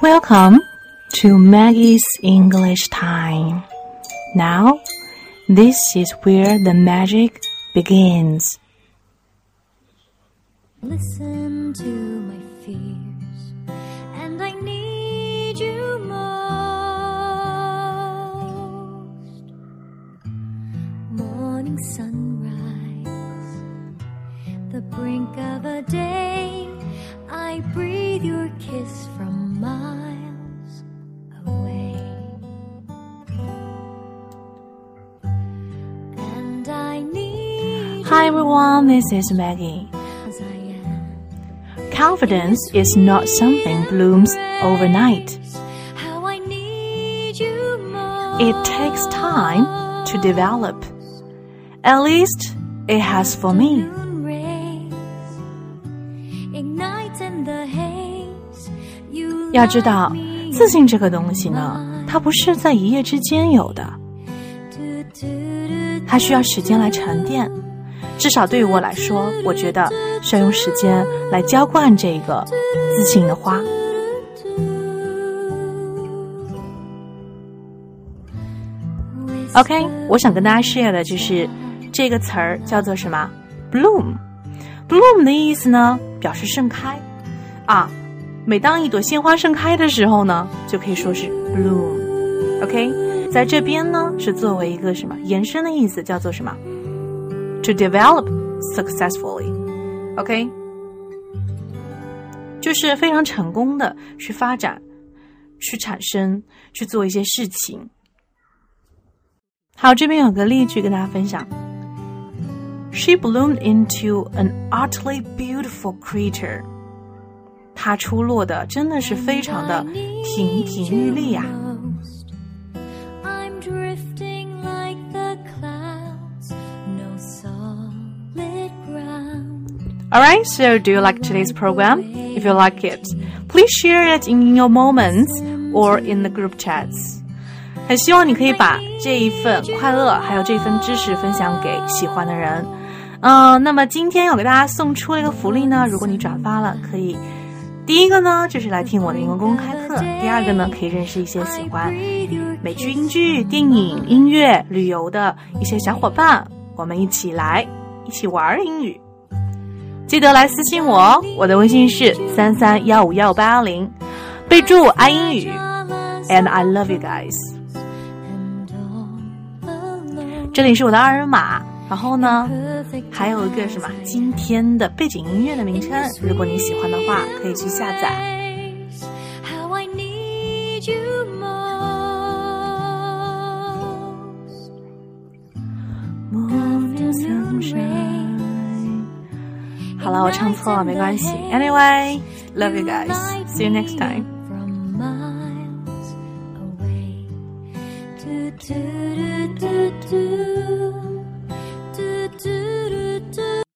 Welcome to Maggie's English Time. Now, this is where the magic begins. Listen to my fears, and I need you most. Morning sunrise, the brink of a day. I breathe your kiss from miles away. And I need Hi everyone, this is Maggie. you as I am. Confidence is not something blooms overnight. How I need you most. It takes time to develop. At least it has for me. 要知道自信这个东西呢，它不是在一夜之间有的，它需要时间来沉淀。至少对于我来说，我觉得需要用时间来浇灌这个自信的花。OK，我想跟大家 share 的就是这个词儿叫做什么？bloom。bloom 的意思呢，表示盛开啊。每当一朵鲜花盛开的时候呢，就可以说是 bloom。OK，在这边呢是作为一个什么延伸的意思，叫做什么？To develop successfully。OK，就是非常成功的去发展、去产生、去做一些事情。好，这边有个例句跟大家分享。She bloomed into an utterly beautiful creature。她出落的真的是非常的亭亭玉立呀、most. I'm drifting like the clouds, no solid ground. Alright, so do you like today's program? If you like it, please share it in your moments or in the group chats. 很希望你可以把这一份快乐，还有这份知识分享给喜欢的人。嗯、那么今天要给大家送出一个福利呢，如果你转发了，可以第一个呢就是来听我的英文公开课，第二个呢可以认识一些喜欢美剧、英剧、电影、音乐、旅游的一些小伙伴，我们一起来一起玩英语。记得来私信我哦，我的微信是三三幺五幺八幺零，备注爱英语 and I love you guys。这里是我的二维码，然后呢还有一个什么今天的背景音乐的名称，如果你喜欢的话，可以去下载。好了，我唱错了，没关系。Anyway, love you guys. See you next time. From miles away. Do, do,